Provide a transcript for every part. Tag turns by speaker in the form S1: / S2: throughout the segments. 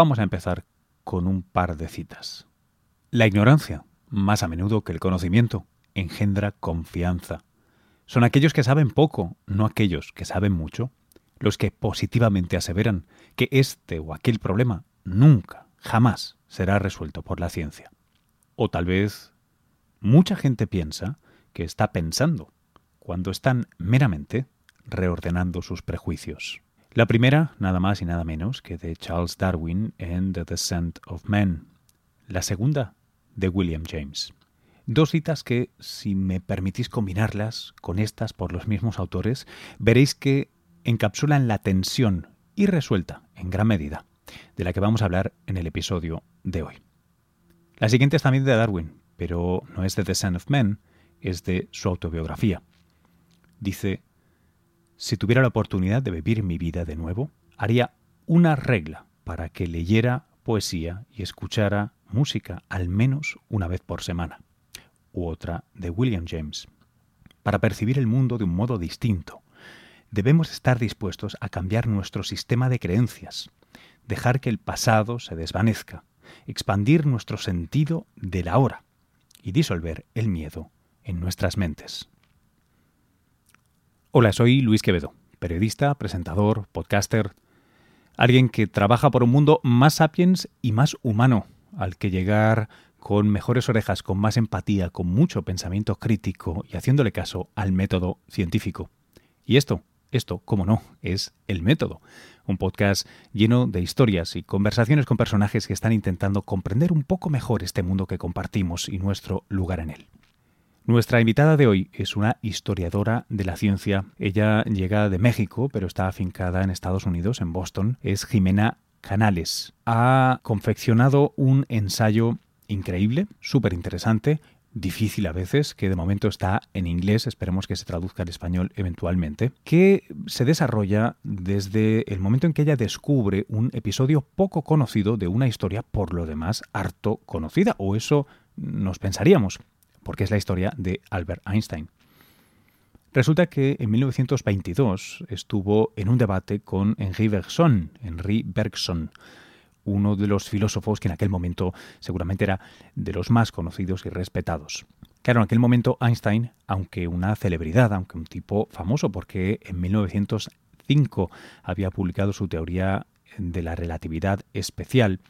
S1: vamos a empezar con un par de citas. La ignorancia, más a menudo que el conocimiento, engendra confianza. Son aquellos que saben poco, no aquellos que saben mucho, los que positivamente aseveran que este o aquel problema nunca, jamás será resuelto por la ciencia. O tal vez mucha gente piensa que está pensando, cuando están meramente reordenando sus prejuicios. La primera, nada más y nada menos que de Charles Darwin en The Descent of Man. La segunda, de William James. Dos citas que, si me permitís combinarlas con estas por los mismos autores, veréis que encapsulan la tensión irresuelta, en gran medida, de la que vamos a hablar en el episodio de hoy. La siguiente es también de Darwin, pero no es de The Son of Men, es de su autobiografía. Dice, si tuviera la oportunidad de vivir mi vida de nuevo, haría una regla para que leyera poesía y escuchara música al menos una vez por semana. U otra de William James. Para percibir el mundo de un modo distinto, debemos estar dispuestos a cambiar nuestro sistema de creencias, dejar que el pasado se desvanezca, expandir nuestro sentido de la hora y disolver el miedo en nuestras mentes. Hola, soy Luis Quevedo, periodista, presentador, podcaster, alguien que trabaja por un mundo más sapiens y más humano, al que llegar con mejores orejas, con más empatía, con mucho pensamiento crítico y haciéndole caso al método científico. Y esto, esto, como no, es El Método, un podcast lleno de historias y conversaciones con personajes que están intentando comprender un poco mejor este mundo que compartimos y nuestro lugar en él. Nuestra invitada de hoy es una historiadora de la ciencia. Ella llega de México, pero está afincada en Estados Unidos, en Boston. Es Jimena Canales. Ha confeccionado un ensayo increíble, súper interesante, difícil a veces, que de momento está en inglés, esperemos que se traduzca al español eventualmente, que se desarrolla desde el momento en que ella descubre un episodio poco conocido de una historia por lo demás harto conocida, o eso nos pensaríamos, porque es la historia de Albert Einstein. Resulta que en 1922 estuvo en un debate con Henri Bergson, Henri Bergson, uno de los filósofos que en aquel momento seguramente era de los más conocidos y respetados. Claro, en aquel momento Einstein, aunque una celebridad, aunque un tipo famoso, porque en 1905 había publicado su teoría de la relatividad especial,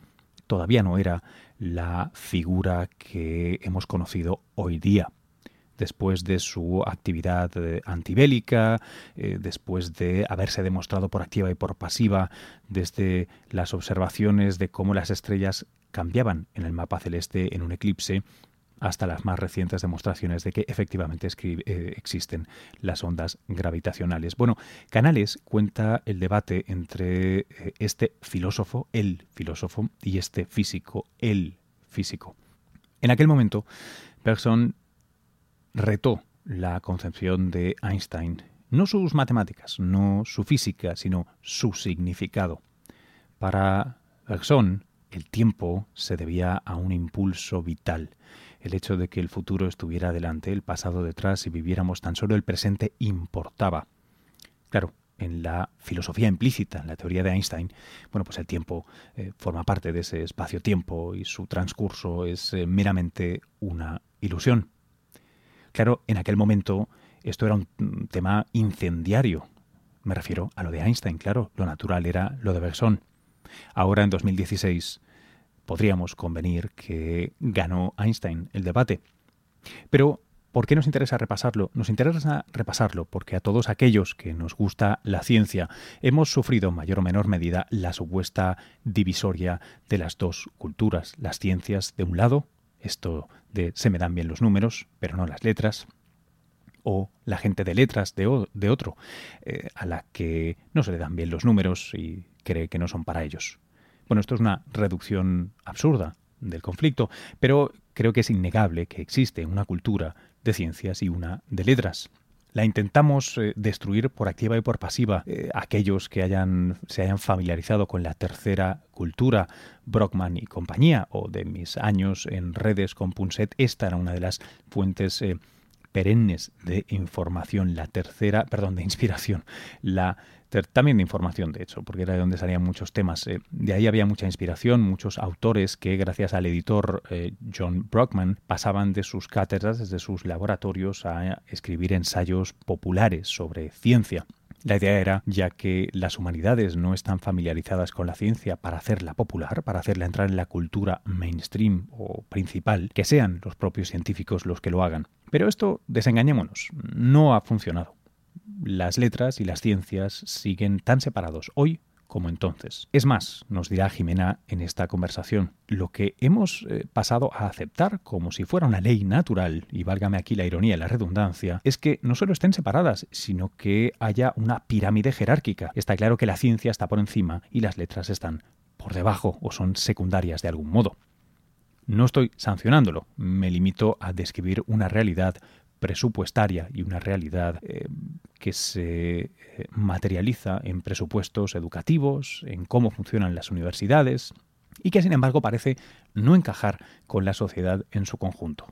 S1: todavía no era la figura que hemos conocido hoy día. Después de su actividad eh, antibélica, eh, después de haberse demostrado por activa y por pasiva desde las observaciones de cómo las estrellas cambiaban en el mapa celeste en un eclipse, hasta las más recientes demostraciones de que efectivamente eh, existen las ondas gravitacionales. Bueno, Canales cuenta el debate entre este filósofo, el filósofo, y este físico, el físico. En aquel momento, Bergson retó la concepción de Einstein, no sus matemáticas, no su física, sino su significado. Para Bergson, el tiempo se debía a un impulso vital. El hecho de que el futuro estuviera delante, el pasado detrás y viviéramos tan solo el presente importaba. Claro, en la filosofía implícita, en la teoría de Einstein, bueno, pues el tiempo eh, forma parte de ese espacio-tiempo y su transcurso es eh, meramente una ilusión. Claro, en aquel momento esto era un tema incendiario. Me refiero a lo de Einstein, claro, lo natural era lo de Bergson. Ahora, en 2016, podríamos convenir que ganó Einstein el debate. Pero, ¿por qué nos interesa repasarlo? Nos interesa repasarlo porque a todos aquellos que nos gusta la ciencia hemos sufrido en mayor o menor medida la supuesta divisoria de las dos culturas, las ciencias de un lado esto de se me dan bien los números, pero no las letras, o la gente de letras de, de otro, eh, a la que no se le dan bien los números y cree que no son para ellos. Bueno, esto es una reducción absurda del conflicto, pero creo que es innegable que existe una cultura de ciencias y una de letras la intentamos eh, destruir por activa y por pasiva. Eh, aquellos que hayan, se hayan familiarizado con la tercera cultura, Brockman y compañía, o de mis años en redes con Punset, esta era una de las fuentes eh, perennes de información, la tercera, perdón, de inspiración, la también de información, de hecho, porque era de donde salían muchos temas. Eh, de ahí había mucha inspiración, muchos autores que, gracias al editor eh, John Brockman, pasaban de sus cátedras, desde sus laboratorios, a escribir ensayos populares sobre ciencia. La idea era, ya que las humanidades no están familiarizadas con la ciencia para hacerla popular, para hacerla entrar en la cultura mainstream o principal, que sean los propios científicos los que lo hagan. Pero esto, desengañémonos, no ha funcionado. Las letras y las ciencias siguen tan separados hoy como entonces. Es más, nos dirá Jimena en esta conversación, lo que hemos eh, pasado a aceptar como si fuera una ley natural, y válgame aquí la ironía y la redundancia, es que no solo estén separadas, sino que haya una pirámide jerárquica. Está claro que la ciencia está por encima y las letras están por debajo o son secundarias de algún modo. No estoy sancionándolo, me limito a describir una realidad presupuestaria y una realidad eh, que se eh, materializa en presupuestos educativos, en cómo funcionan las universidades y que sin embargo parece no encajar con la sociedad en su conjunto.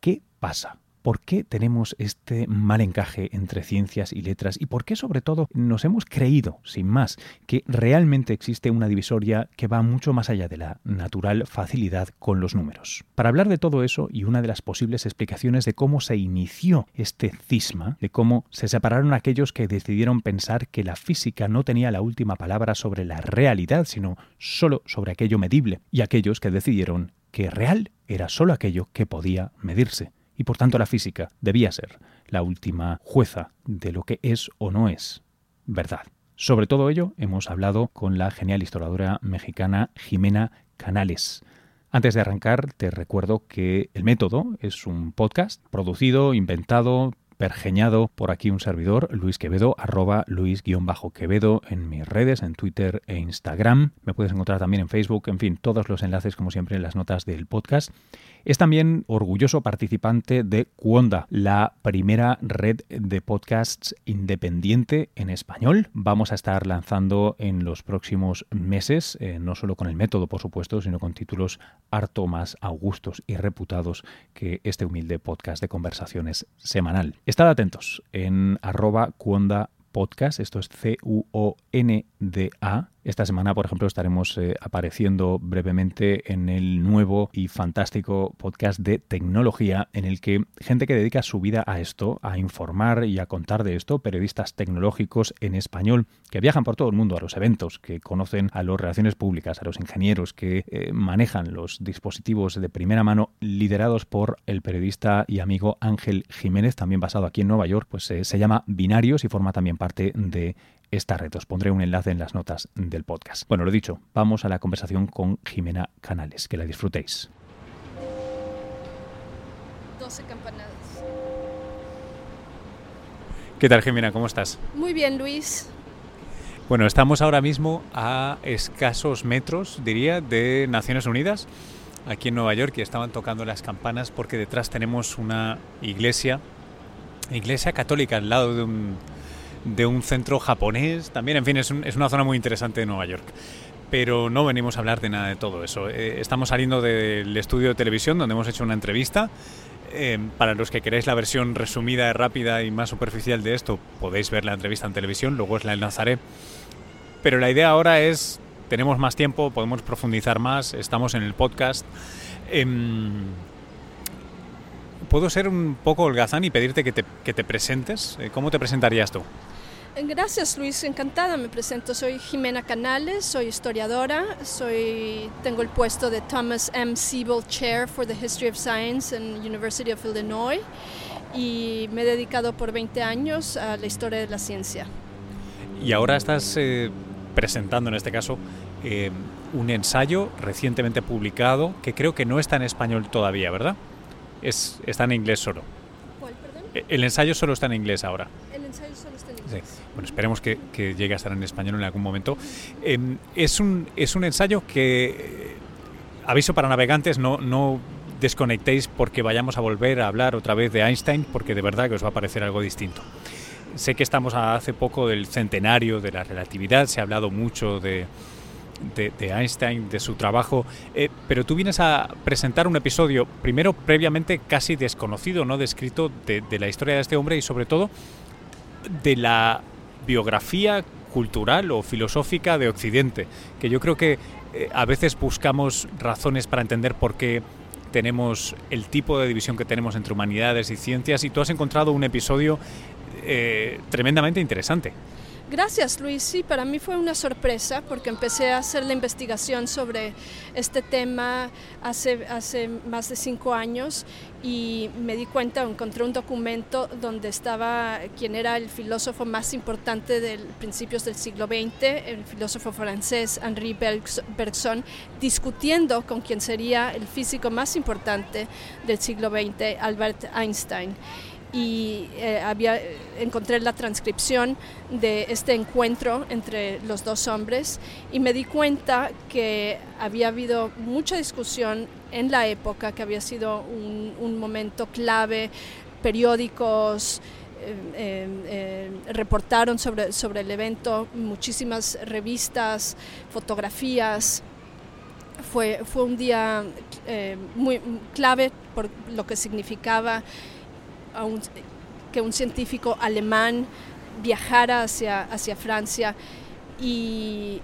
S1: ¿Qué pasa? ¿Por qué tenemos este mal encaje entre ciencias y letras? ¿Y por qué sobre todo nos hemos creído, sin más, que realmente existe una divisoria que va mucho más allá de la natural facilidad con los números? Para hablar de todo eso y una de las posibles explicaciones de cómo se inició este cisma, de cómo se separaron aquellos que decidieron pensar que la física no tenía la última palabra sobre la realidad, sino solo sobre aquello medible, y aquellos que decidieron que real era solo aquello que podía medirse y por tanto la física debía ser la última jueza de lo que es o no es verdad. Sobre todo ello hemos hablado con la genial historiadora mexicana Jimena Canales. Antes de arrancar, te recuerdo que El Método es un podcast producido, inventado, pergeñado por aquí un servidor, Luis Quevedo, arroba Luis-Quevedo en mis redes, en Twitter e Instagram. Me puedes encontrar también en Facebook, en fin, todos los enlaces como siempre en las notas del podcast. Es también orgulloso participante de Cuonda, la primera red de podcasts independiente en español. Vamos a estar lanzando en los próximos meses, eh, no solo con el método, por supuesto, sino con títulos harto más augustos y reputados que este humilde podcast de conversaciones semanal. Estad atentos en arroba cuonda podcast, esto es C-U-O-N-D-A, esta semana, por ejemplo, estaremos eh, apareciendo brevemente en el nuevo y fantástico podcast de tecnología en el que gente que dedica su vida a esto, a informar y a contar de esto, periodistas tecnológicos en español que viajan por todo el mundo a los eventos, que conocen a las relaciones públicas, a los ingenieros que eh, manejan los dispositivos de primera mano liderados por el periodista y amigo Ángel Jiménez, también basado aquí en Nueva York, pues eh, se llama Binarios y forma también parte de esta red. Os pondré un enlace en las notas del podcast. Bueno, lo dicho, vamos a la conversación con Jimena Canales. Que la disfrutéis. 12 campanadas. ¿Qué tal, Jimena? ¿Cómo estás?
S2: Muy bien, Luis.
S1: Bueno, estamos ahora mismo a escasos metros, diría, de Naciones Unidas, aquí en Nueva York, y estaban tocando las campanas porque detrás tenemos una iglesia, iglesia católica, al lado de un, de un centro japonés. También, en fin, es, una zona muy interesante de Nueva York. Pero no venimos a hablar de nada de todo eso. Eh, estamos saliendo del estudio de televisión donde hemos hecho una entrevista. Eh, para los que queráis la versión resumida, rápida y más superficial de esto, podéis ver la entrevista en televisión, luego os la enlazaré. Pero la idea ahora es, tenemos más tiempo, podemos profundizar más, estamos en el podcast. Em, ¿Puedo ser un poco holgazán y pedirte que te, que te presentes? Eh, ¿Cómo te presentarías tú?
S2: Gracias Luis, encantada me presento. Soy Jimena Canales, soy historiadora, soy, tengo el puesto de Thomas M. Siebel Chair for the History of Science en University of Illinois y me he dedicado por 20 años a la historia de la ciencia.
S1: Y ahora estás eh, presentando en este caso eh, un ensayo recientemente publicado que creo que no está en español todavía, ¿verdad? Es, está en inglés solo.
S2: ¿Cuál, perdón?
S1: E, el ensayo solo está en inglés ahora.
S2: Inglés.
S1: Bueno, esperemos que, llegue a estar en español en algún momento. Em, es, un, es un ensayo que, eh, aviso para navegantes, no, no desconectéis porque vayamos a volver a hablar otra vez de Einstein, porque de verdad que os va a parecer algo distinto. Sé que estamos hace poco del centenario de la relatividad, se ha hablado mucho de, de, Einstein, de su trabajo, eh, pero tú vienes a presentar un episodio, primero previamente casi desconocido, no descrito, de, de la historia de este hombre y sobre todo de la biografía cultural o filosófica de Occidente, que yo creo que eh, a veces buscamos razones para entender por qué tenemos el tipo de división que tenemos entre humanidades y ciencias y tú has encontrado un episodio eh, tremendamente interesante.
S2: Gracias Luis, sí, para mí fue una sorpresa porque empecé a hacer la investigación sobre este tema hace, hace más de cinco años y me di cuenta, encontré un documento donde estaba quien era el filósofo más importante de principios del siglo XX, el filósofo francés Henri Bergson, discutiendo con quien sería el físico más importante del siglo XX, Albert Einstein y eh, había, encontré la transcripción de este encuentro entre los dos hombres y me di cuenta que había habido mucha discusión en la época, que había sido un, momento clave, periódicos, eh, eh, reportaron sobre, sobre el evento, muchísimas revistas, fotografías. Fue, fue un día muy clave por lo que significaba que un científico alemán viajara hacia, hacia Francia y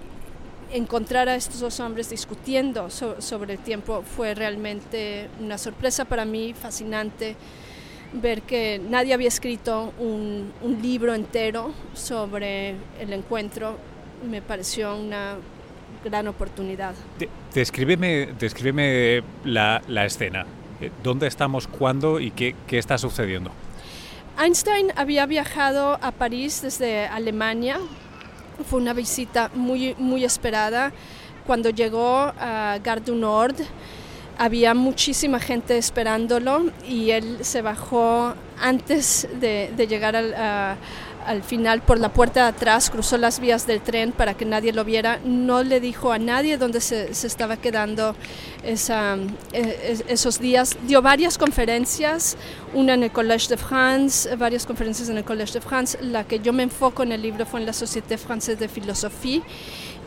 S2: encontrar a estos dos hombres discutiendo sobre el tiempo fue realmente una sorpresa para mí, fascinante ver que nadie había escrito un, libro entero sobre el encuentro, me pareció una gran oportunidad.
S1: descríbeme, descríbeme la, la escena. Eh, ¿Dónde estamos, cuándo y qué, qué está sucediendo?
S2: Einstein había viajado a París desde Alemania. Fue una visita muy, muy esperada. Cuando llegó a Gare du Nord, había muchísima gente esperándolo y él se bajó antes de, de llegar al, a, al final por la puerta de atrás, cruzó las vías del tren para que nadie lo viera, no le dijo a nadie dónde se, estaba quedando esa, e, esos días. Dio varias conferencias, una en el Collège de France, varias conferencias en el Collège de France. La que yo me enfoco en el libro fue en la Société Française de Philosophie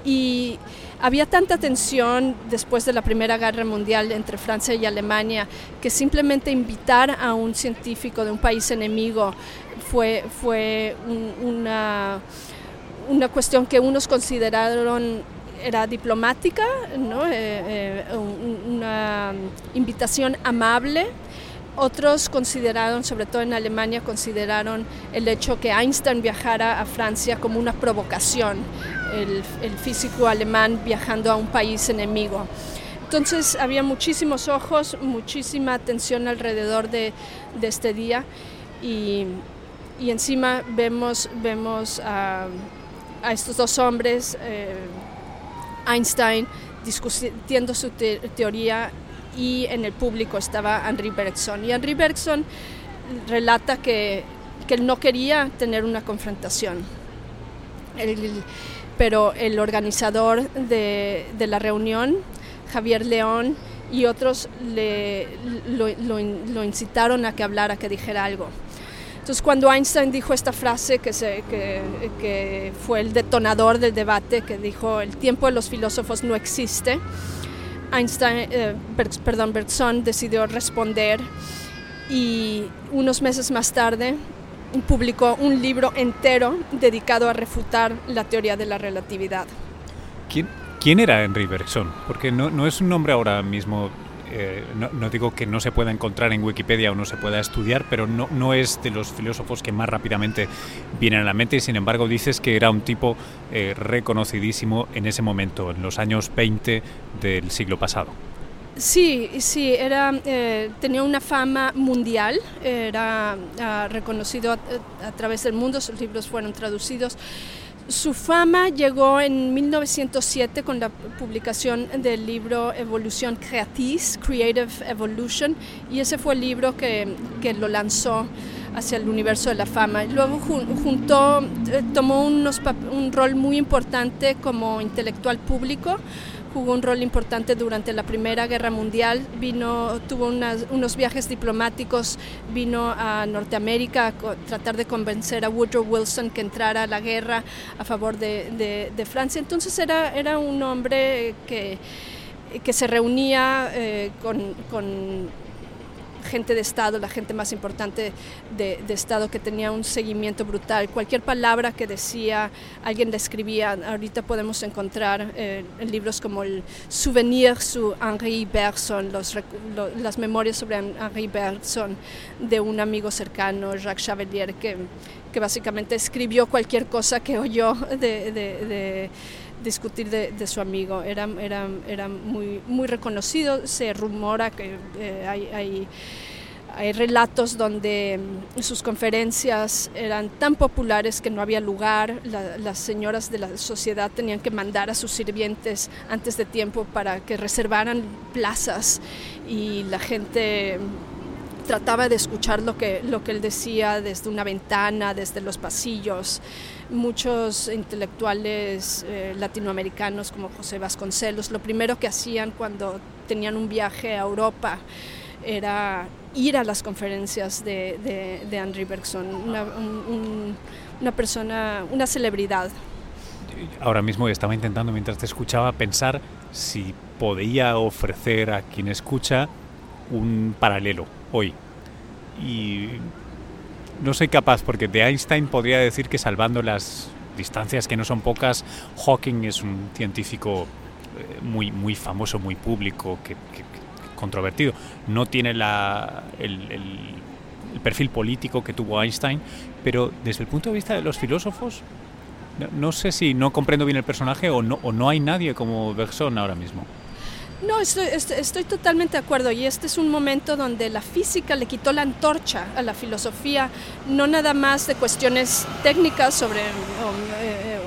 S2: y había tanta tensión después de la Primera Guerra Mundial entre Francia y Alemania que simplemente invitar a un científico de un país enemigo fue, fue una, una cuestión que unos consideraron era diplomática, ¿no? Eh, eh, una invitación amable. Otros consideraron, sobre todo en Alemania, consideraron el hecho que Einstein viajara a Francia como una provocación, el, el físico alemán viajando a un país enemigo. Entonces había muchísimos ojos, muchísima atención alrededor de, de este día y, y encima vemos, vemos a, estos dos hombres, eh, Einstein discutiendo su teoría y en el público estaba Henri Bergson. Y Henri Bergson relata que, que él no quería tener una confrontación, pero el organizador de, de, la reunión, Javier León, y otros le, lo, lo incitaron a que hablara, que dijera algo. Entonces cuando Einstein dijo esta frase que, se, que, fue el detonador del debate, que dijo el tiempo de los filósofos no existe, Einstein, eh, perdón, Bergson decidió responder y unos meses más tarde publicó un libro entero dedicado a refutar la teoría de la relatividad.
S1: ¿Quién, era Henry Bergson? Porque no, no es un nombre ahora mismo eh, no, digo que no se pueda encontrar en Wikipedia o no se pueda estudiar, pero no, no es de los filósofos que más rápidamente vienen a la mente y sin embargo dices que era un tipo eh, reconocidísimo en ese momento, en los años 20 del siglo pasado.
S2: Sí, sí, era, eh, tenía una fama mundial, era ah, reconocido a, través del mundo, sus libros fueron traducidos su fama llegó en 1907 con la publicación del libro Evolución Creatis, Creative Evolution, y ese fue el libro que, que lo lanzó hacia el universo de la fama. Luego junto, eh, tomó unos, un rol muy importante como intelectual público jugó un rol importante durante la Primera Guerra Mundial, vino, tuvo unos viajes diplomáticos, vino a Norteamérica a tratar de convencer a Woodrow Wilson que entrara a la guerra a favor de, Francia. Entonces era, era un hombre que, que se reunía eh, con gente de Estado, la gente más importante de, Estado que tenía un seguimiento brutal. Cualquier palabra que decía, alguien la escribía. Ahorita podemos encontrar eh, en libros como el Souvenir su Henri Bergson, los, las memorias sobre Henri Bergson de un amigo cercano, Jacques Chavelier, que, que básicamente escribió cualquier cosa que oyó de discutir de, su amigo. Era, era, era muy, muy reconocido, se rumora que eh, hay, hay, hay, relatos donde mm, sus conferencias eran tan populares que no había lugar, las señoras de la sociedad tenían que mandar a sus sirvientes antes de tiempo para que reservaran plazas y la gente trataba de escuchar lo que, lo que él decía desde una ventana, desde los pasillos. Muchos intelectuales eh, latinoamericanos como José Vasconcelos, lo primero que hacían cuando tenían un viaje a Europa era ir a las conferencias de, de, de Bergson, una, una persona, una celebridad.
S1: Ahora mismo estaba intentando, mientras te escuchaba, pensar si podía ofrecer a quien escucha un paralelo hoy. Y no soy capaz, porque de Einstein podría decir que salvando las distancias que no son pocas, Hawking es un científico eh, muy, muy famoso, muy público, que, controvertido. No tiene la, el, perfil político que tuvo Einstein, pero desde el punto de vista de los filósofos, no, sé si no comprendo bien el personaje o no, o no hay nadie como Bergson ahora mismo.
S2: No, estoy, estoy, totalmente de acuerdo y este es un momento donde la física le quitó la antorcha a la filosofía, no nada más de cuestiones técnicas sobre eh, eh,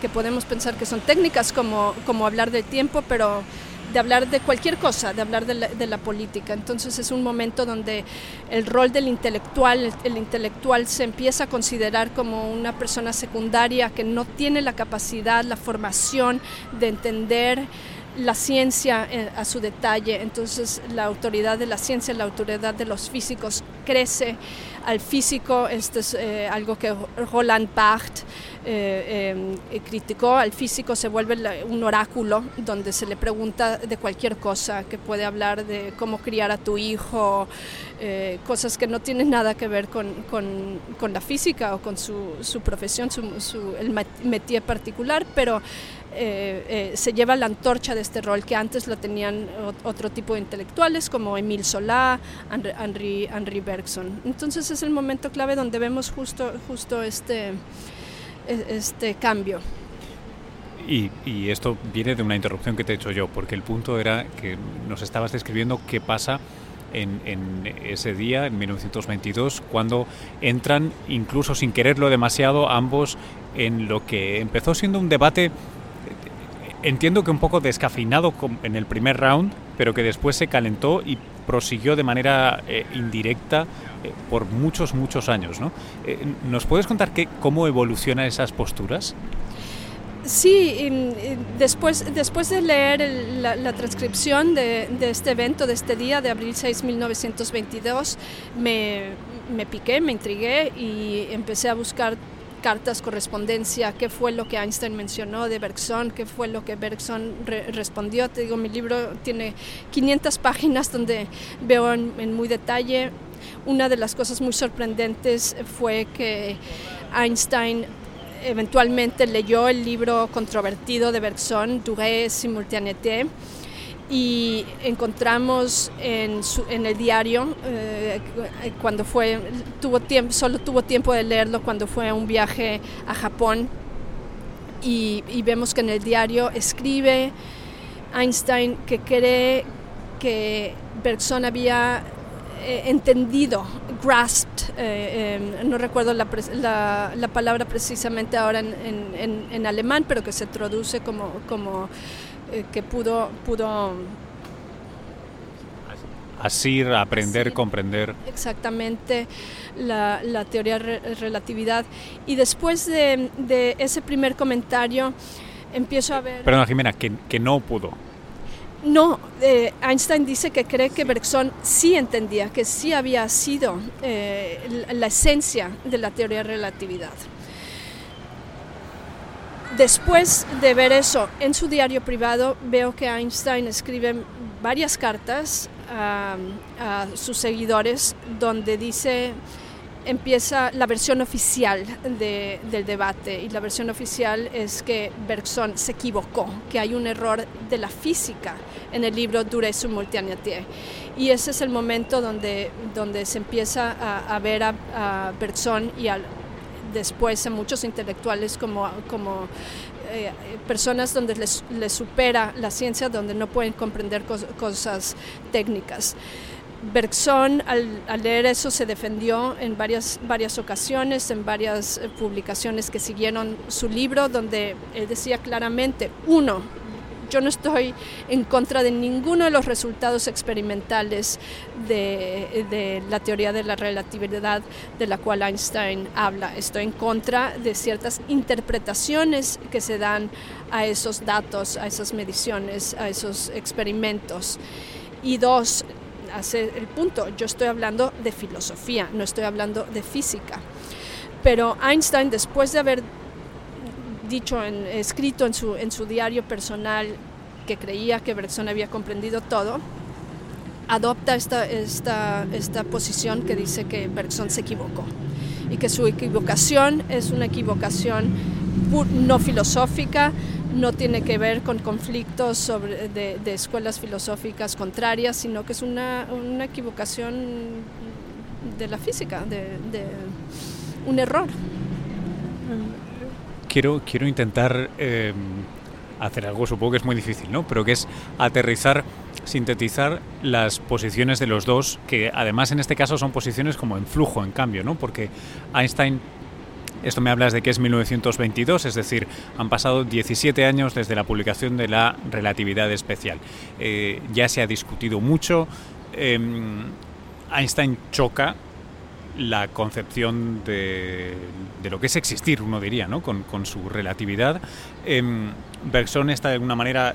S2: que podemos pensar que son técnicas como, como hablar del tiempo, pero de hablar de cualquier cosa, de hablar de la, de la, política. Entonces es un momento donde el rol del intelectual, el, intelectual se empieza a considerar como una persona secundaria que no tiene la capacidad, la formación de entender la ciencia eh, a su detalle, entonces la autoridad de la ciencia, la autoridad de los físicos crece. Al físico, esto es eh, algo que Roland Barthes eh, criticó, al físico se vuelve un oráculo donde se le pregunta de cualquier cosa, que puede hablar de cómo criar a tu hijo, cosas que no tienen nada que ver con, con, la física o con su, su profesión, su, su, el métier particular, pero eh, eh, se lleva la antorcha de este rol que antes lo tenían otro tipo de intelectuales como Emile Solá, Henri, Bergson. Entonces es el momento clave donde vemos justo, justo este, e, este cambio.
S1: Y, esto viene de una interrupción que te he hecho yo, porque el punto era que nos estabas describiendo qué pasa en, ese día, en 1922, cuando entran, incluso sin quererlo demasiado, ambos en lo que empezó siendo un debate entiendo que un poco descafeinado en el primer round, pero que después se calentó y prosiguió de manera eh, indirecta eh, por muchos, muchos años. ¿no? Eh, ¿Nos puedes contar qué, cómo evolucionan esas posturas?
S2: Sí, después, después de leer la, transcripción de, de, este evento, de este día de abril 6, 1922, me, me piqué, me intrigué y empecé a buscar cartas, correspondencia, qué fue lo que Einstein mencionó de Bergson, qué fue lo que Bergson respondió. Te digo, mi libro tiene 500 páginas donde veo en, muy detalle. Una de las cosas muy sorprendentes fue que Einstein eventualmente leyó el libro controvertido de Bergson, Durée Simultanéité, y encontramos en, en el diario eh, cuando fue tuvo tiempo solo tuvo tiempo de leerlo cuando fue a un viaje a Japón. Y, vemos que en el diario escribe Einstein que cree que Bergson había eh, entendido, grasped, eh, no recuerdo la, la, palabra precisamente ahora en, en, en, alemán, pero que se traduce como, como eh, que pudo, pudo
S1: asir, aprender, comprender.
S2: Exactamente la, la teoría de relatividad. Y después de, de, ese primer comentario, empiezo a ver...
S1: Perdona, Jimena, que, que no pudo.
S2: No, eh, Einstein dice que cree que Bergson sí entendía, que sí había sido eh, la esencia de la teoría de relatividad. Después de ver eso en su diario privado, veo que Einstein escribe varias cartas a, a sus seguidores donde dice empieza la versión oficial del debate y la versión oficial es que Bergson se equivocó, que hay un error de la física en el libro Dure simultaneité. Y ese es el momento donde, donde se empieza a, ver a, Bergson y después a muchos intelectuales como, como eh, personas donde les, supera la ciencia, donde no pueden comprender cosas técnicas. Bergson al, leer eso se defendió en varias, varias ocasiones, en varias eh, publicaciones que siguieron su libro, donde él decía claramente, uno, yo no estoy en contra de ninguno de los resultados experimentales de, de, la teoría de la relatividad de la cual Einstein habla. Estoy en contra de ciertas interpretaciones que se dan a esos datos, a esas mediciones, a esos experimentos. Y dos, hace el punto. Yo estoy hablando de filosofía, no estoy hablando de física. Pero Einstein, después de haber dicho, en, escrito en su, diario personal que creía que Bergson había comprendido todo, adopta esta, posición que dice que Bergson se equivocó y que su equivocación es una equivocación no filosófica, no tiene que ver con conflictos sobre, de, escuelas filosóficas contrarias, sino que es una, equivocación de la física, de, un error.
S1: Quiero, quiero intentar em, hacer algo, supongo que es muy difícil, ¿no? Pero que es aterrizar, sintetizar las posiciones de los dos, que además en este caso son posiciones como en flujo, en cambio, ¿no? Porque Einstein esto me hablas de que es 1922, es decir, han pasado 17 años desde la publicación de la relatividad especial. Eh, ya se ha discutido mucho. Em, Einstein choca la concepción de, lo que es existir, uno diría, ¿no? con, su relatividad. Eh, Bergson está de alguna manera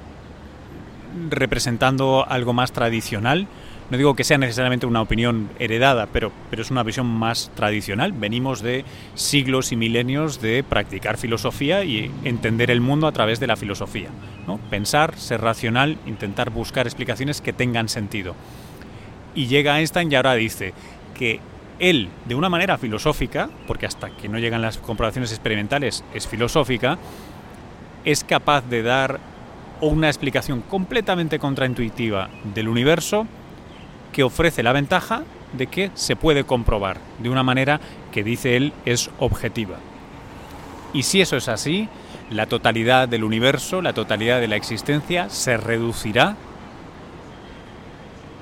S1: representando algo más tradicional no digo que sea necesariamente una opinión heredada, pero, pero es una visión más tradicional. Venimos de siglos y milenios de practicar filosofía y entender el mundo a través de la filosofía. ¿no? Pensar, ser racional, intentar buscar explicaciones que tengan sentido. Y llega Einstein y ahora dice que él, de una manera filosófica, porque hasta que no llegan las comprobaciones experimentales es filosófica, es capaz de dar una explicación completamente contraintuitiva del universo que ofrece la ventaja de que se puede comprobar de una manera que dice él es objetiva. Y si eso es así, la totalidad del universo, la totalidad de la existencia se reducirá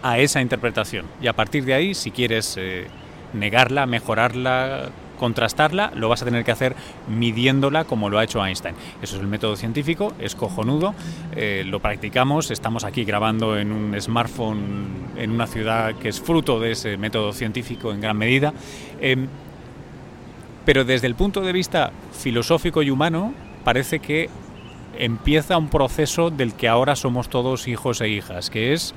S1: a esa interpretación. Y a partir de ahí, si quieres eh, negarla, mejorarla, contrastarla, lo vas a tener que hacer midiéndola como lo ha hecho Einstein. Eso es el método científico, es cojonudo, eh, lo practicamos, estamos aquí grabando en un smartphone en una ciudad que es fruto de ese método científico en gran medida. Em, pero desde el punto de vista filosófico y humano, parece que empieza un proceso del que ahora somos todos hijos e hijas, que es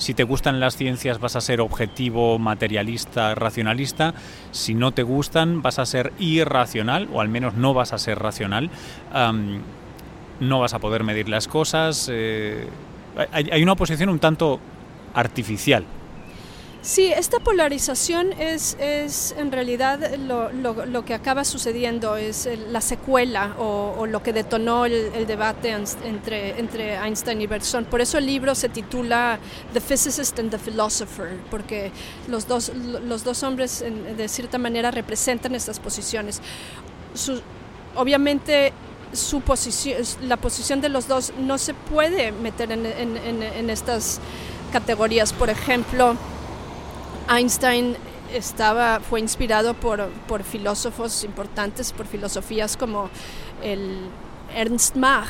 S1: si te gustan las ciencias vas a ser objetivo, materialista, racionalista. Si no te gustan vas a ser irracional, o al menos no vas a ser racional. no vas a poder medir las cosas. Eh, hay una oposición un tanto artificial
S2: Sí, esta polarización es, es en realidad lo, lo, que acaba sucediendo, es la secuela o, lo que detonó el, debate entre, entre Einstein y Bergson. Por eso el libro se titula The Physicist and the Philosopher, porque los dos, los dos hombres de cierta manera representan estas posiciones. obviamente su posición, la posición de los dos no se puede meter en, en, en estas categorías. Por ejemplo, Einstein estaba, fue inspirado por, por filósofos importantes, por filosofías como el Ernst Mach.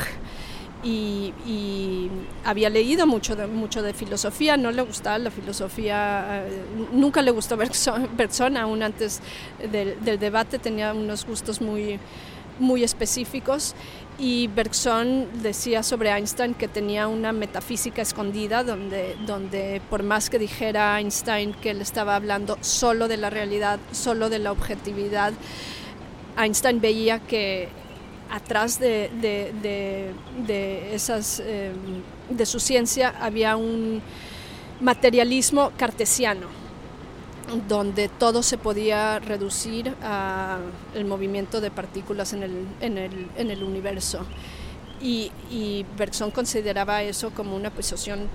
S2: Y, había leído mucho de, mucho de filosofía, no le gustaba la filosofía, eh, nunca le gustó Bergson, aún antes del, debate tenía unos gustos muy, muy específicos y Bergson decía sobre Einstein que tenía una metafísica escondida donde, donde por más que dijera Einstein que él estaba hablando solo de la realidad, solo de la objetividad, Einstein veía que atrás de, de, esas, em, de su ciencia había un materialismo cartesiano, donde todo se podía reducir al movimiento de partículas en el, en el, en el universo. Y, y, Bergson consideraba eso como una posición,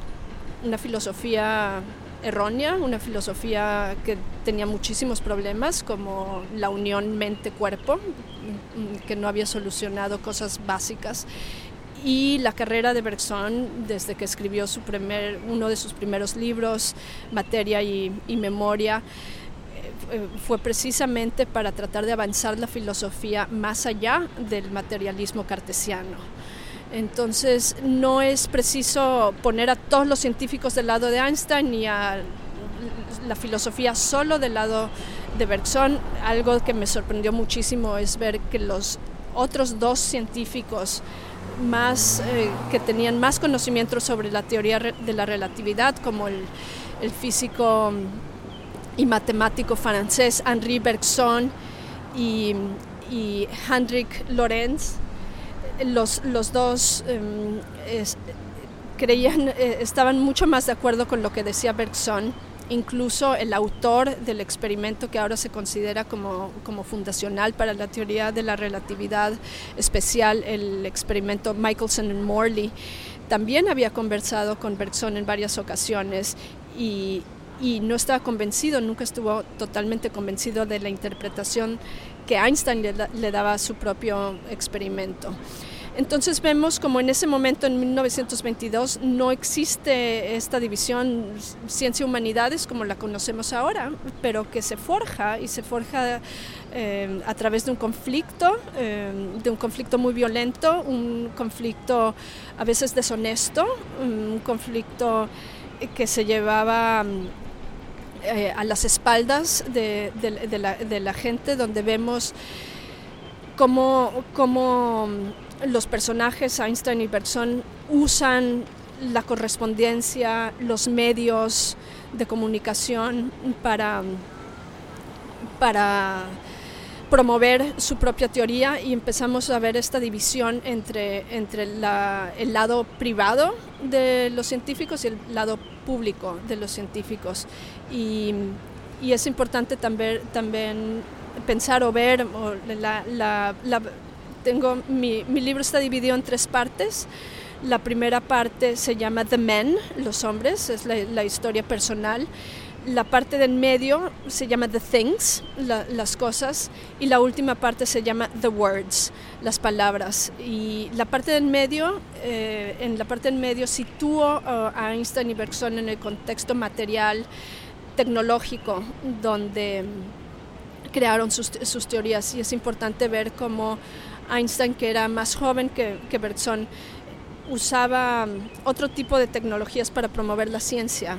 S2: una filosofía errónea, una filosofía que tenía muchísimos problemas, como la unión mente-cuerpo, que no había solucionado cosas básicas. Y la carrera de Bergson, desde que escribió su primer, uno de sus primeros libros, Materia y, Memoria, eh, fue precisamente para tratar de avanzar la filosofía más allá del materialismo cartesiano. Entonces no es preciso poner a todos los científicos del lado de Einstein ni a la filosofía solo del lado de Bergson. Algo que me sorprendió muchísimo es ver que los otros dos científicos más, eh, que tenían más conocimiento sobre la teoría de la relatividad, como el, físico y matemático francés Henri Bergson y, y Hendrik Lorentz, los, los dos em, creían, eh, estaban mucho más de acuerdo con lo que decía Bergson. Incluso el autor del experimento que ahora se considera como, como fundacional para la teoría de la relatividad especial, el experimento Michelson y Morley, también había conversado con Bergson en varias ocasiones y, y no estaba convencido, nunca estuvo totalmente convencido de la interpretación que Einstein le, daba a su propio experimento. Entonces vemos como en ese momento, en 1922, no existe esta división ciencia-humanidades como la conocemos ahora, pero que se forja y se forja eh, a través de un conflicto, eh, de un conflicto muy violento, un conflicto a veces deshonesto, un conflicto que se llevaba eh, a las espaldas de, la, gente, donde vemos cómo, los personajes Einstein y Bergson usan la correspondencia, los medios de comunicación para, para promover su propia teoría y empezamos a ver esta división entre, entre el lado privado de los científicos y el lado público de los científicos. Y, es importante también, también pensar o ver, la, tengo, mi, mi libro está dividido en tres partes. La primera parte se llama The Men, los hombres, es la, la historia personal. La parte del medio se llama The Things, las cosas, y la última parte se llama The Words, las palabras. Y la parte del medio, eh, en la parte del medio sitúo uh, a Einstein y Bergson en el contexto material, tecnológico, donde crearon sus, sus teorías. Y es importante ver cómo Einstein, que era más joven que, que Bergson, usaba otro tipo de tecnologías para promover la ciencia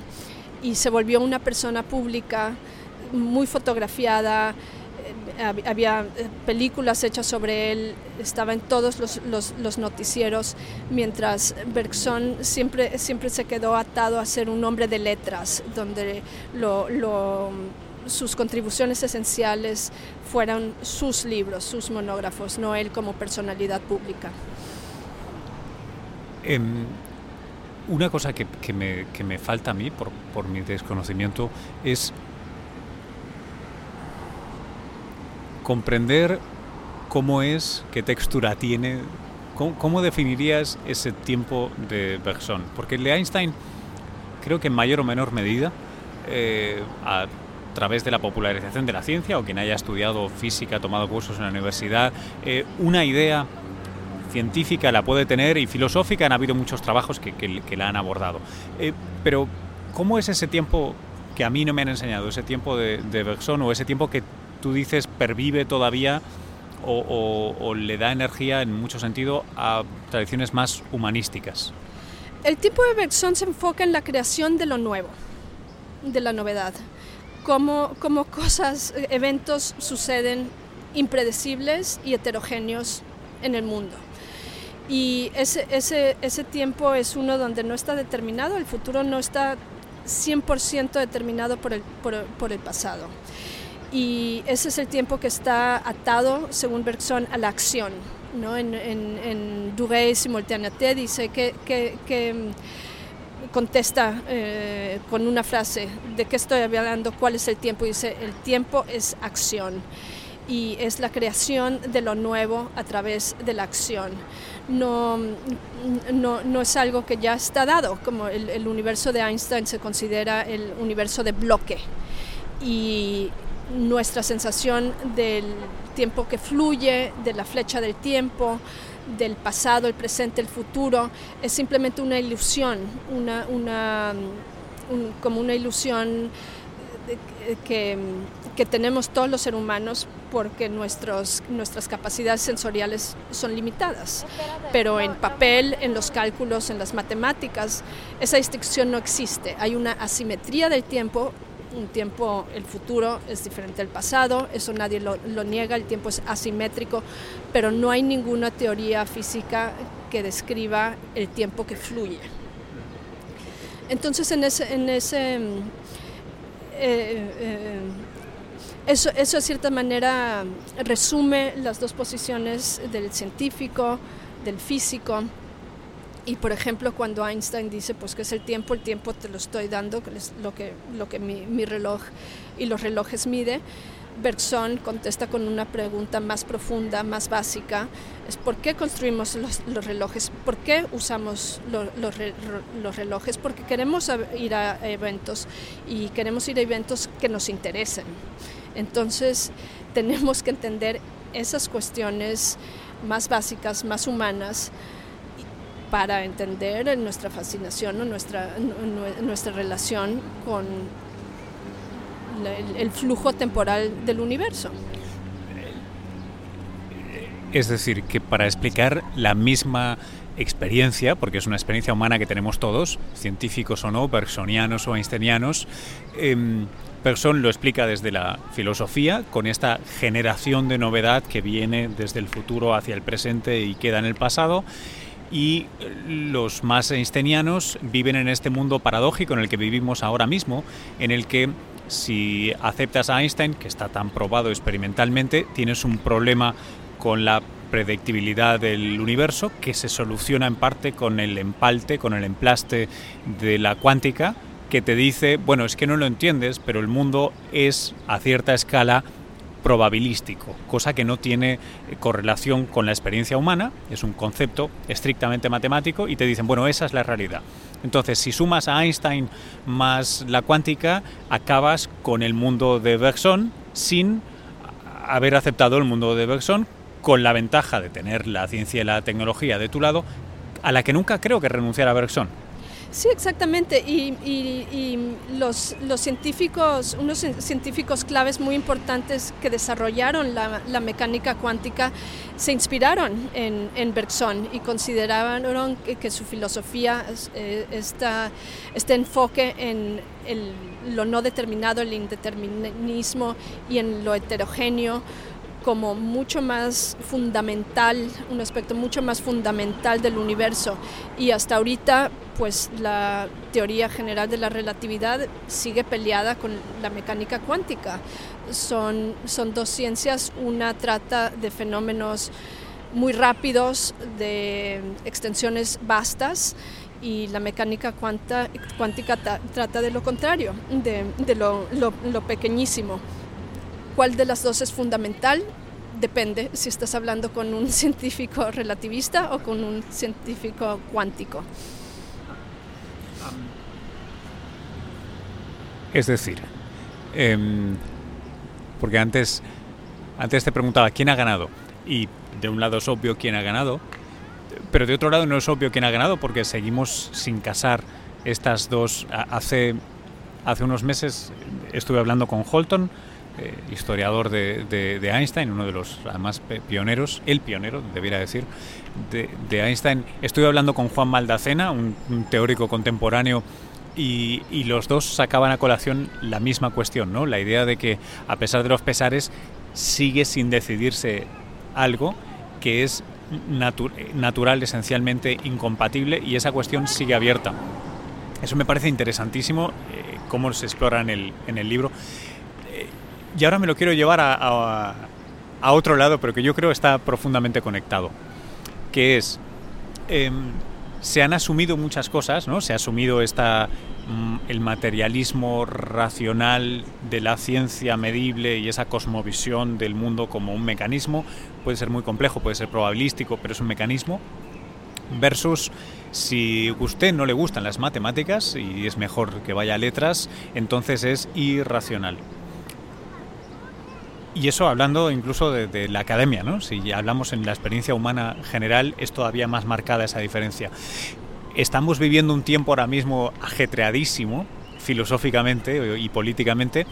S2: y se volvió una persona pública muy fotografiada, eh, había eh, películas hechas sobre él, estaba en todos los, noticieros, mientras Bergson siempre, siempre se quedó atado a ser un hombre de letras, donde sus contribuciones esenciales fueran sus libros, sus monógrafos, no él como personalidad pública.
S1: Em, una cosa que, me, falta a mí, por, mi desconocimiento, es comprender cómo es, qué textura tiene, cómo, definirías ese tiempo de Bergson. Porque el de Einstein, creo que en mayor o menor medida, eh, través de la popularización de la ciencia, o quien haya estudiado física, tomado cursos en la universidad, eh, una idea científica la puede tener y filosófica han habido muchos trabajos que, la han abordado. Eh, pero, ¿cómo es ese tiempo que a mí no me han enseñado, ese tiempo de, Bergson o ese tiempo que tú dices pervive todavía o, le da energía en mucho sentido a tradiciones más humanísticas?
S2: El tiempo de Bergson se enfoca en la creación de lo nuevo, de la novedad, cómo, cómo cosas, eventos suceden impredecibles y heterogéneos en el mundo. Y ese, ese, ese tiempo es uno donde no está determinado, el futuro no está 100% determinado por el, por, el pasado. Y ese es el tiempo que está atado, según Bergson, a la acción. ¿no? En, en, en Durée Simultanéité dice que, que, que contesta eh, con una frase de qué estoy hablando, cuál es el tiempo. Dice, el tiempo es acción. Y es la creación de lo nuevo a través de la acción. No, no, es algo que ya está dado, como el, universo de Einstein se considera el universo de bloque. Y nuestra sensación del tiempo que fluye, de la flecha del tiempo, del pasado, el presente, el futuro, es simplemente una ilusión, una, una, como una ilusión que, que, tenemos todos los seres humanos porque nuestros, nuestras capacidades sensoriales son limitadas. Pero en papel, en los cálculos, en las matemáticas, esa distinción no existe. Hay una asimetría del tiempo. Un tiempo, el futuro es diferente del pasado, eso nadie lo, lo niega, el tiempo es asimétrico, pero no hay ninguna teoría física que describa el tiempo que fluye. Entonces, en ese, en ese eh, eh, eso, eso de cierta manera resume las dos posiciones del científico, del físico. Y por ejemplo, cuando Einstein dice pues que es el tiempo, el tiempo te lo estoy dando, que es lo que, lo que mi, reloj y los relojes mide, Bergson contesta con una pregunta más profunda, más básica, es ¿por qué construimos los, relojes? ¿Por qué usamos los relojes? Porque queremos ir a eventos y queremos ir a eventos que nos interesen. Entonces tenemos que entender esas cuestiones más básicas, más humanas, para entender nuestra fascinación o nuestra, nuestra relación con el, flujo temporal del universo.
S1: Es decir, que para explicar la misma experiencia, porque es una experiencia humana que tenemos todos, científicos o no, bergsonianos o einsteinianos, eh, Bergson lo explica desde la filosofía, con esta generación de novedad que viene desde el futuro hacia el presente y queda en el pasado, y los más einsteinianos viven en este mundo paradójico en el que vivimos ahora mismo, en el que si aceptas a Einstein, que está tan probado experimentalmente, tienes un problema con la predictibilidad del universo que se soluciona en parte con el empalte, con el emplaste de la cuántica, que te dice, bueno, es que no lo entiendes, pero el mundo es a cierta escala probabilístico, cosa que no tiene eh, correlación con la experiencia humana, es un concepto estrictamente matemático y te dicen, bueno, esa es la realidad. Entonces, si sumas a Einstein más la cuántica, acabas con el mundo de Bergson sin haber aceptado el mundo de Bergson, con la ventaja de tener la ciencia y la tecnología de tu lado, a la que nunca creo que renunciara Bergson.
S2: Sí, exactamente. Y, los, los, científicos, unos científicos claves muy importantes que desarrollaron la, mecánica cuántica se inspiraron en, en Bergson y consideraron que, su filosofía, eh, este enfoque en lo no determinado, el indeterminismo y en lo heterogéneo, como mucho más fundamental, un aspecto mucho más fundamental del universo. Y hasta ahorita, pues la teoría general de la relatividad sigue peleada con la mecánica cuántica. Son, son dos ciencias, una trata de fenómenos muy rápidos, de extensiones vastas, y la mecánica cuántica trata de lo contrario, de, lo, lo pequeñísimo. ¿Cuál de las dos es fundamental? Depende si estás hablando con un científico relativista o con un científico cuántico.
S1: Es decir, em, porque antes, antes te preguntaba quién ha ganado y de un lado es obvio quién ha ganado, pero de otro lado no es obvio quién ha ganado porque seguimos sin casar estas dos. Hace, hace unos meses estuve hablando con Holton, eh, historiador de, Einstein, uno de los más pioneros, el pionero, debiera decir, de, Einstein. Estuve hablando con Juan Maldacena, un, teórico contemporáneo y, los dos sacaban a colación la misma cuestión, ¿no? La idea de que, a pesar de los pesares, sigue sin decidirse algo que es natural, esencialmente incompatible, y esa cuestión sigue abierta. Eso me parece interesantísimo, eh, cómo se explora en el libro. Y ahora me lo quiero llevar a, a, otro lado, pero que yo creo está profundamente conectado, que es, em, se han asumido muchas cosas, ¿no? Se ha asumido esta, mm, el materialismo racional de la ciencia medible y esa cosmovisión del mundo como un mecanismo, puede ser muy complejo, puede ser probabilístico, pero es un mecanismo, versus si a usted no le gustan las matemáticas y es mejor que vaya a letras, entonces es irracional. Y eso hablando incluso de, la academia, ¿no? Si hablamos en la experiencia humana general, es todavía más marcada esa diferencia. Estamos viviendo un tiempo ahora mismo ajetreadísimo, filosóficamente y políticamente,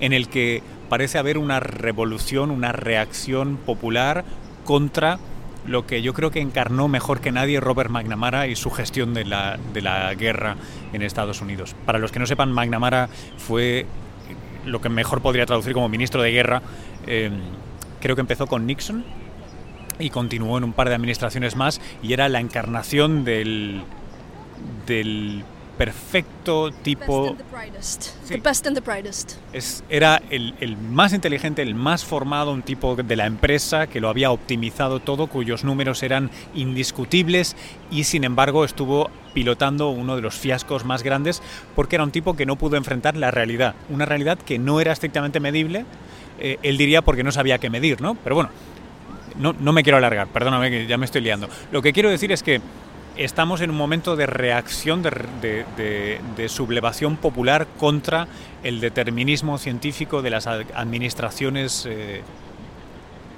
S1: en el que parece haber una revolución, una reacción popular contra lo que yo creo que encarnó mejor que nadie Robert McNamara y su gestión de la, de la guerra en Estados Unidos. Para los que no sepan, McNamara fue lo que mejor podría traducir como ministro de guerra. Em, creo que empezó con Nixon y continuó en un par de administraciones más y era la encarnación del, del perfecto tipo... Es, era el, el, más inteligente, el más formado, un tipo de la empresa que lo había optimizado todo, cuyos números eran indiscutibles y sin embargo estuvo pilotando uno de los fiascos más grandes porque era un tipo que no pudo enfrentar la realidad, una realidad que no era estrictamente medible, eh, él diría porque no sabía qué medir, ¿no? Pero bueno, no, no me quiero alargar, perdóname que ya me estoy liando. Lo que quiero decir es que estamos en un momento de reacción, de, sublevación popular contra el determinismo científico de las administraciones, eh,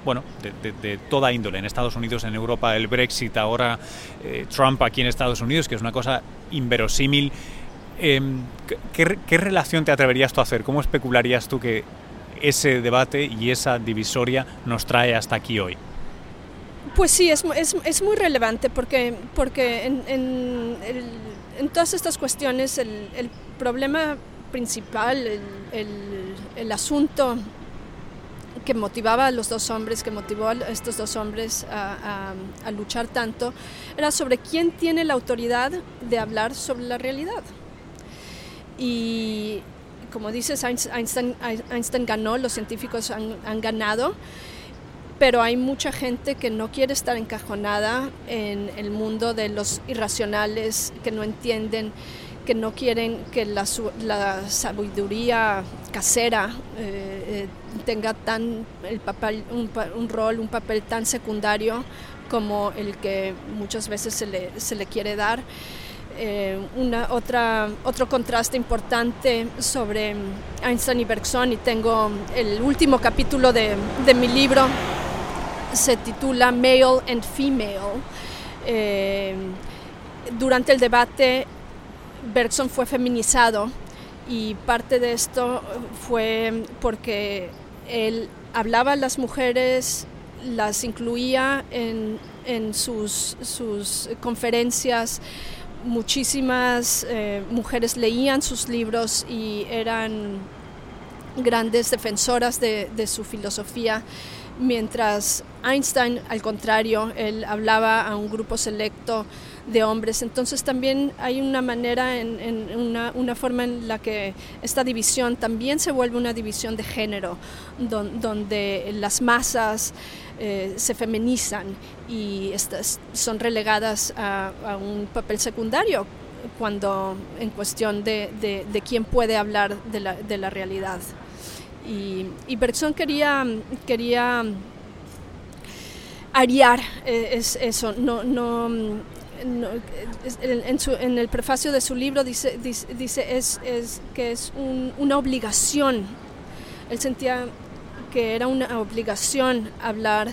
S1: bueno, de, toda índole, en Estados Unidos, en Europa, el Brexit, ahora eh, Trump aquí en Estados Unidos, que es una cosa inverosímil. Em, ¿qué, ¿Qué relación te atreverías tú a hacer? ¿Cómo especularías tú que ese debate y esa divisoria nos trae hasta aquí hoy?
S2: Pues sí, es, es, es muy relevante porque, porque en, todas estas cuestiones el, problema principal, el, el, asunto que motivaba a los dos hombres, que motivó a estos dos hombres a, luchar tanto, era sobre quién tiene la autoridad de hablar sobre la realidad. Y como dices, Einstein, Einstein ganó, los científicos han ganado, pero hay mucha gente que no quiere estar encajonada en el mundo de los irracionales, que no entienden, que no quieren que la, sabiduría casera eh, eh, tenga tan el papel, un, rol, un papel tan secundario como el que muchas veces se le, se le quiere dar. Eh, una, otra, otro contraste importante sobre Einstein y Bergson, y tengo el último capítulo de, de mi libro se titula Male and Female. Eh, durante el debate, Bergson fue feminizado y parte de esto fue porque él hablaba a las mujeres, las incluía en, en sus, sus, conferencias. Muchísimas eh, mujeres leían sus libros y eran grandes defensoras de, de su filosofía mientras Einstein, al contrario, él hablaba a un grupo selecto de hombres. Entonces también hay una manera, en, una, forma en la que esta división también se vuelve una división de género, donde las masas eh, se feminizan y estas son relegadas a, un papel secundario cuando en cuestión de, quién puede hablar de la, de la realidad. Y, Bergson quería, quería ariar eh, es eso, no, no, en, el prefacio de su libro dice, dice, es, es, que es una obligación, él sentía que era una obligación hablar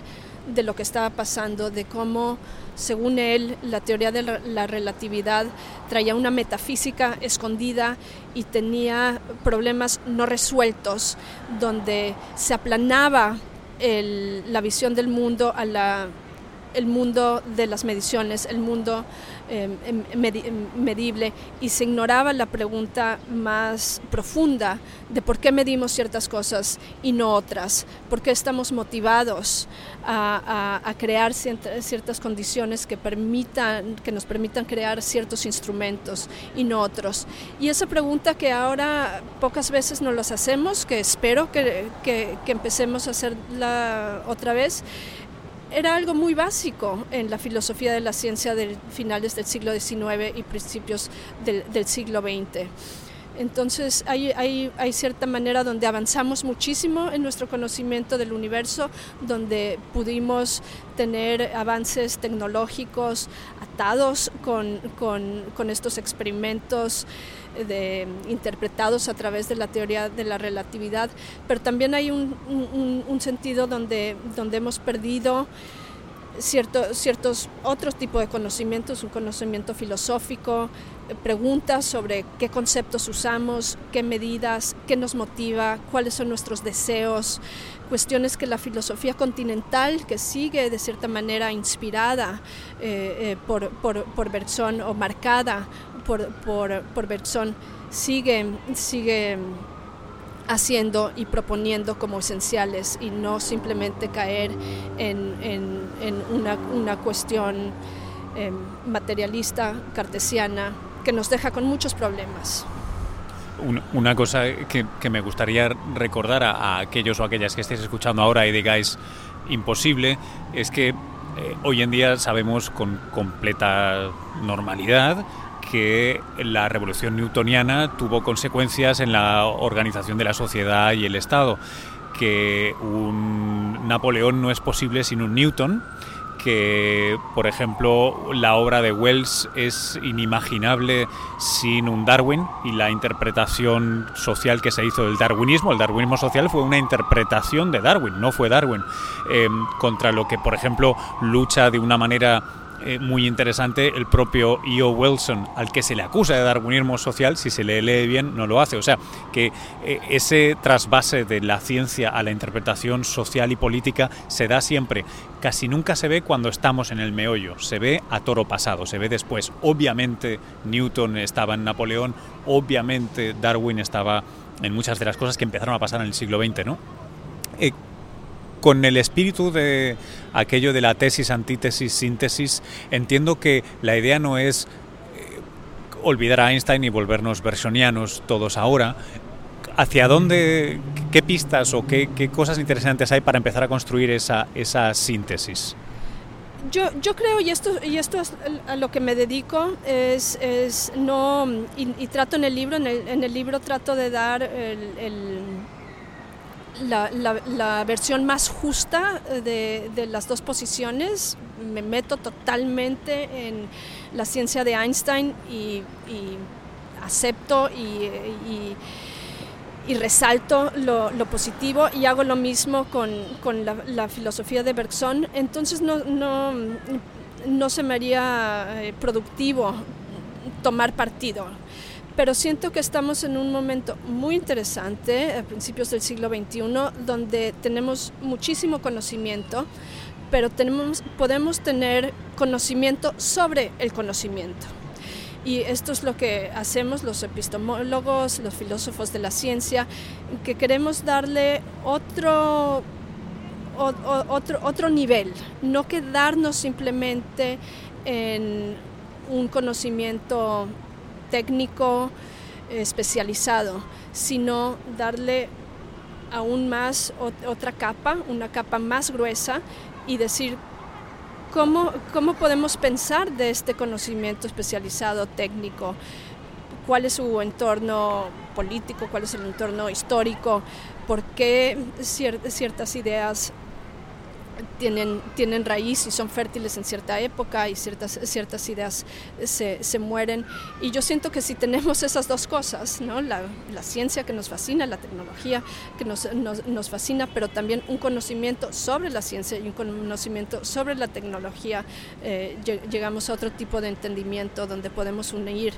S2: de lo que estaba pasando, de cómo, según él, la teoría de la, relatividad traía una metafísica escondida y tenía problemas no resueltos, donde se aplanaba el, la visión del mundo a la, el mundo de las mediciones, el mundo em, medible y se ignoraba la pregunta más profunda de por qué medimos ciertas cosas y no otras, por qué estamos motivados a, crear ciertas condiciones que, permitan, que nos permitan crear ciertos instrumentos y no otros. Y esa pregunta que ahora pocas veces nos las hacemos, que espero que, que, que empecemos a hacerla otra vez, era algo muy básico en la filosofía de la ciencia de finales del siglo XIX y principios del, siglo XX. Entonces hay, hay, hay, cierta manera donde avanzamos muchísimo en nuestro conocimiento del universo, donde pudimos tener avances tecnológicos atados con, con, con estos experimentos interpretados a través de la teoría de la relatividad, pero también hay un, un, sentido donde, donde hemos perdido cierto, ciertos otros tipos de conocimientos, un conocimiento filosófico, preguntas sobre qué conceptos usamos, qué medidas, qué nos motiva, cuáles son nuestros deseos, cuestiones que la filosofía continental, que sigue de cierta manera inspirada eh, eh, por, por, por Bergson o marcada por, por, por Bergson, sigue, sigue haciendo y proponiendo como esenciales y no simplemente caer en, en, en una, una, cuestión eh, materialista, cartesiana, que nos deja con muchos problemas.
S1: Una cosa que, que me gustaría recordar a, aquellos o aquellas que estéis escuchando ahora y digáis imposible es que eh, hoy en día sabemos con completa normalidad que la revolución newtoniana tuvo consecuencias en la organización de la sociedad y el Estado, que un Napoleón no es posible sin un Newton, que, por ejemplo, la obra de Wells es inimaginable sin un Darwin y la interpretación social que se hizo del darwinismo. El darwinismo social fue una interpretación de Darwin, no fue Darwin, eh, contra lo que, por ejemplo, lucha de una manera eh, muy interesante el propio E.O. Wilson, al que se le acusa de darwinismo social, si se le lee bien, no lo hace. O sea, que eh, ese trasvase de la ciencia a la interpretación social y política se da siempre. Casi nunca se ve cuando estamos en el meollo, se ve a toro pasado, se ve después. Obviamente Newton estaba en Napoleón, obviamente Darwin estaba en muchas de las cosas que empezaron a pasar en el siglo XX, con el espíritu de aquello de la tesis, antítesis, síntesis, entiendo que la idea no es eh, olvidar a Einstein y volvernos versionianos todos ahora. ¿Hacia dónde, qué pistas o qué, cosas interesantes hay para empezar a construir esa, esa síntesis?
S2: Yo, yo, creo, y esto, y esto es a lo que me dedico, es, es no, y, trato en el libro, en el, en el libro trato de dar el la, la, versión más justa de, de, las dos posiciones. Me meto totalmente en la ciencia de Einstein y, acepto y, resalto lo, positivo y hago lo mismo con, con la, filosofía de Bergson. Entonces no, no, no se me haría eh, productivo tomar partido pero siento que estamos en un momento muy interesante, a principios del siglo XXI, donde tenemos muchísimo conocimiento, pero tenemos, podemos tener conocimiento sobre el conocimiento. Y esto es lo que hacemos los epistemólogos, los filósofos de la ciencia, que queremos darle otro, otro, otro nivel, no quedarnos simplemente en un conocimiento técnico especializado, sino darle aún más otra capa, una capa más gruesa y decir cómo, cómo podemos pensar de este conocimiento especializado técnico, cuál es su entorno político, cuál es el entorno histórico, por qué ciertas ideas tienen, tienen raíz y son fértiles en cierta época y ciertas, ciertas ideas se, se mueren. Y yo siento que si tenemos esas dos cosas, ¿no? la, la ciencia que nos fascina, la tecnología que nos, nos, nos, fascina, pero también un conocimiento sobre la ciencia y un conocimiento sobre la tecnología, eh, llegamos a otro tipo de entendimiento donde podemos unir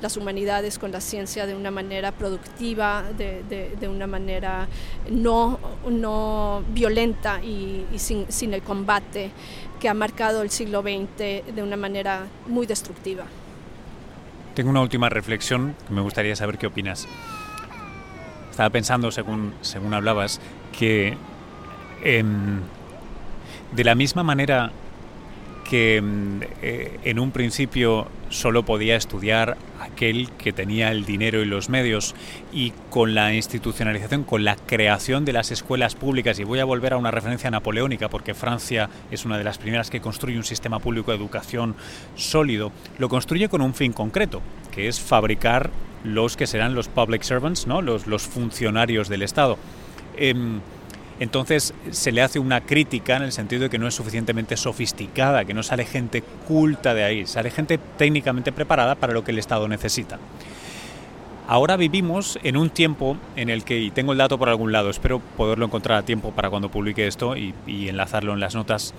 S2: las humanidades con la ciencia de una manera productiva, de, de, de una manera no, no violenta y, y sin sin el combate que ha marcado el siglo XX de una manera muy destructiva.
S1: Tengo una última reflexión que me gustaría saber qué opinas. Estaba pensando, según, según hablabas, que em, de la misma manera que mm, eh, en un principio solo podía estudiar aquel que tenía el dinero y los medios y con la institucionalización, con la creación de las escuelas públicas, y voy a volver a una referencia napoleónica porque Francia es una de las primeras que construye un sistema público de educación sólido, lo construye con un fin concreto, que es fabricar los que serán los public servants, ¿no? los, los funcionarios del Estado. Em, entonces se le hace una crítica en el sentido de que no es suficientemente sofisticada, que no sale gente culta de ahí, sale gente técnicamente preparada para lo que el Estado necesita. Ahora vivimos en un tiempo en el que, y tengo el dato por algún lado, espero poderlo encontrar a tiempo para cuando publique esto y, y enlazarlo en las notas,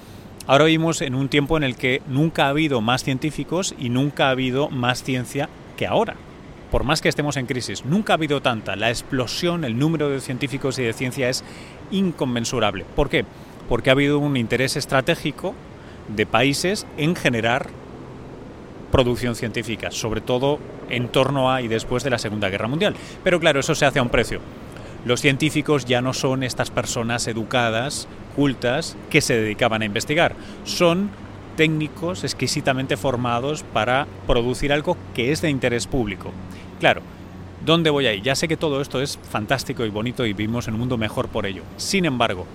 S1: ahora vivimos en un tiempo en el que nunca ha habido más científicos y nunca ha habido más ciencia que ahora por más que estemos en crisis, nunca ha habido tanta. La explosión, el número de científicos y de ciencia es inconmensurable. ¿Por qué? Porque ha habido un interés estratégico de países en generar producción científica, sobre todo en torno a y después de la Segunda Guerra Mundial. Pero claro, eso se hace a un precio. Los científicos ya no son estas personas educadas, cultas, que se dedicaban a investigar. Son técnicos exquisitamente formados para producir algo que es de interés público. Claro, ¿dónde voy ahí? Ya sé que todo esto es fantástico y bonito y vivimos en un mundo mejor por ello. Sin embargo,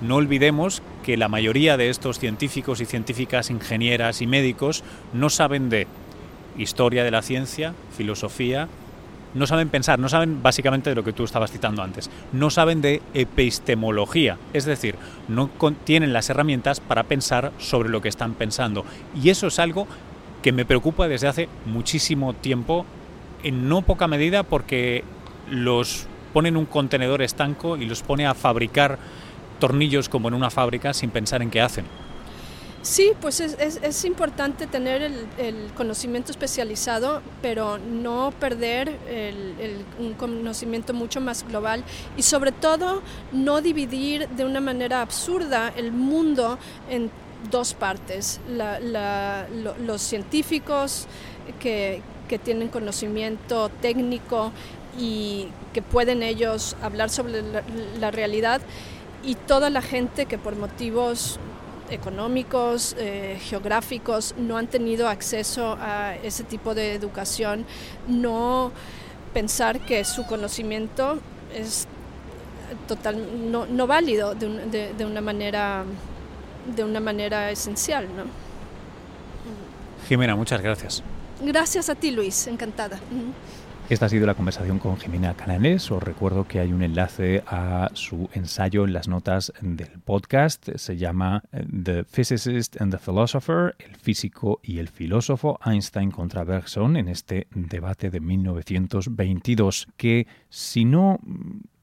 S1: no olvidemos que la mayoría de estos científicos y científicas, ingenieras y médicos no saben de historia de la ciencia, filosofía, no saben pensar, no saben básicamente de lo que tú estabas citando antes, no saben de epistemología, es decir, no tienen las herramientas para pensar sobre lo que están pensando. Y eso es algo que me preocupa desde hace muchísimo tiempo, en no poca medida porque los ponen en un contenedor estanco y los pone a fabricar tornillos como en una fábrica sin pensar en qué hacen.
S2: Sí, pues es, es, importante tener el, conocimiento especializado, pero no perder el, un conocimiento mucho más global y sobre todo no dividir de una manera absurda el mundo en dos partes. los científicos que, que tienen conocimiento técnico y que pueden ellos hablar sobre la realidad y toda la gente que por motivos económicos, eh, geográficos, no han tenido acceso a ese tipo de educación, no pensar que su conocimiento es total, no, no válido de, de, una manera, de una manera esencial. ¿no?
S1: Jimena, muchas gracias.
S2: Gracias a ti, Luis, encantada.
S1: Esta ha sido la conversación con Jimena Canales. Os recuerdo que hay un enlace a su ensayo en las notas del podcast. Se llama eh, The Physicist and the Philosopher, el físico y el filósofo Einstein contra Bergson en este debate de 1922, que si no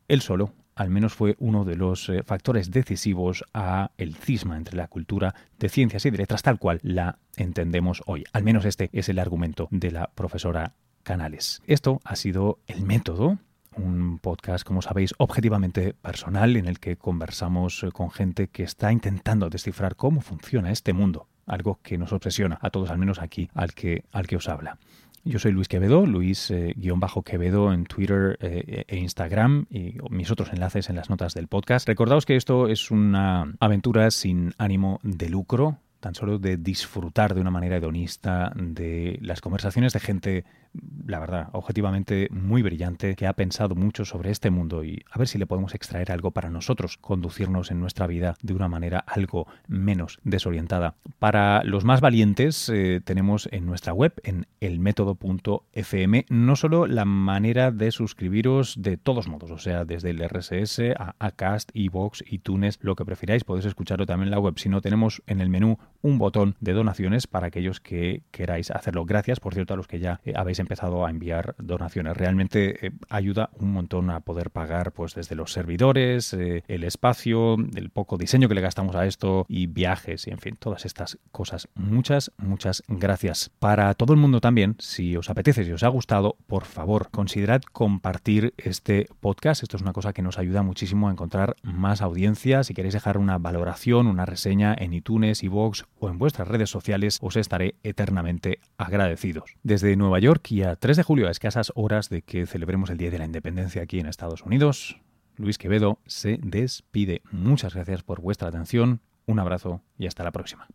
S1: él solo al menos fue uno de los eh, factores decisivos a el cisma entre la cultura de ciencias y de letras tal cual la entendemos hoy. Al menos este es el argumento de la profesora canales. Esto ha sido El Método, un podcast, como sabéis, objetivamente personal en el que conversamos eh, con gente que está intentando descifrar cómo funciona este mundo, algo que nos obsesiona a todos, al menos aquí, al que, al que os habla. Yo soy Luis Quevedo, Luis-Quevedo eh, en Twitter eh, e Instagram y mis otros enlaces en las notas del podcast. Recordaos que esto es una aventura sin ánimo de lucro, tan solo de disfrutar de una manera hedonista de las conversaciones de gente la verdad, objetivamente muy brillante, que ha pensado mucho sobre este mundo y a ver si le podemos extraer algo para nosotros, conducirnos en nuestra vida de una manera algo menos desorientada. Para los más valientes, eh, tenemos en nuestra web, en elmétodo.fm, no solo la manera de suscribiros de todos modos, o sea, desde el RSS a Acast, Evox, iTunes, lo que prefiráis, podéis escucharlo también en la web. Si no, tenemos en el menú un botón de donaciones para aquellos que queráis hacerlo. Gracias, por cierto, a los que ya eh, habéis empezado empezado a enviar donaciones. Realmente eh, ayuda un montón a poder pagar pues desde los servidores, eh, el espacio, el poco diseño que le gastamos a esto y viajes y en fin, todas estas cosas. Muchas, muchas gracias. Para todo el mundo también, si os apetece, si os ha gustado, por favor, considerad compartir este podcast. Esto es una cosa que nos ayuda muchísimo a encontrar más audiencia. Si queréis dejar una valoración, una reseña en iTunes, iVoox o en vuestras redes sociales, os estaré eternamente agradecidos. Desde Nueva York y a 3 de julio, a escasas horas de que celebremos el Día de la Independencia aquí en Estados Unidos, Luis Quevedo se despide. Muchas gracias por vuestra atención, un abrazo y hasta la próxima.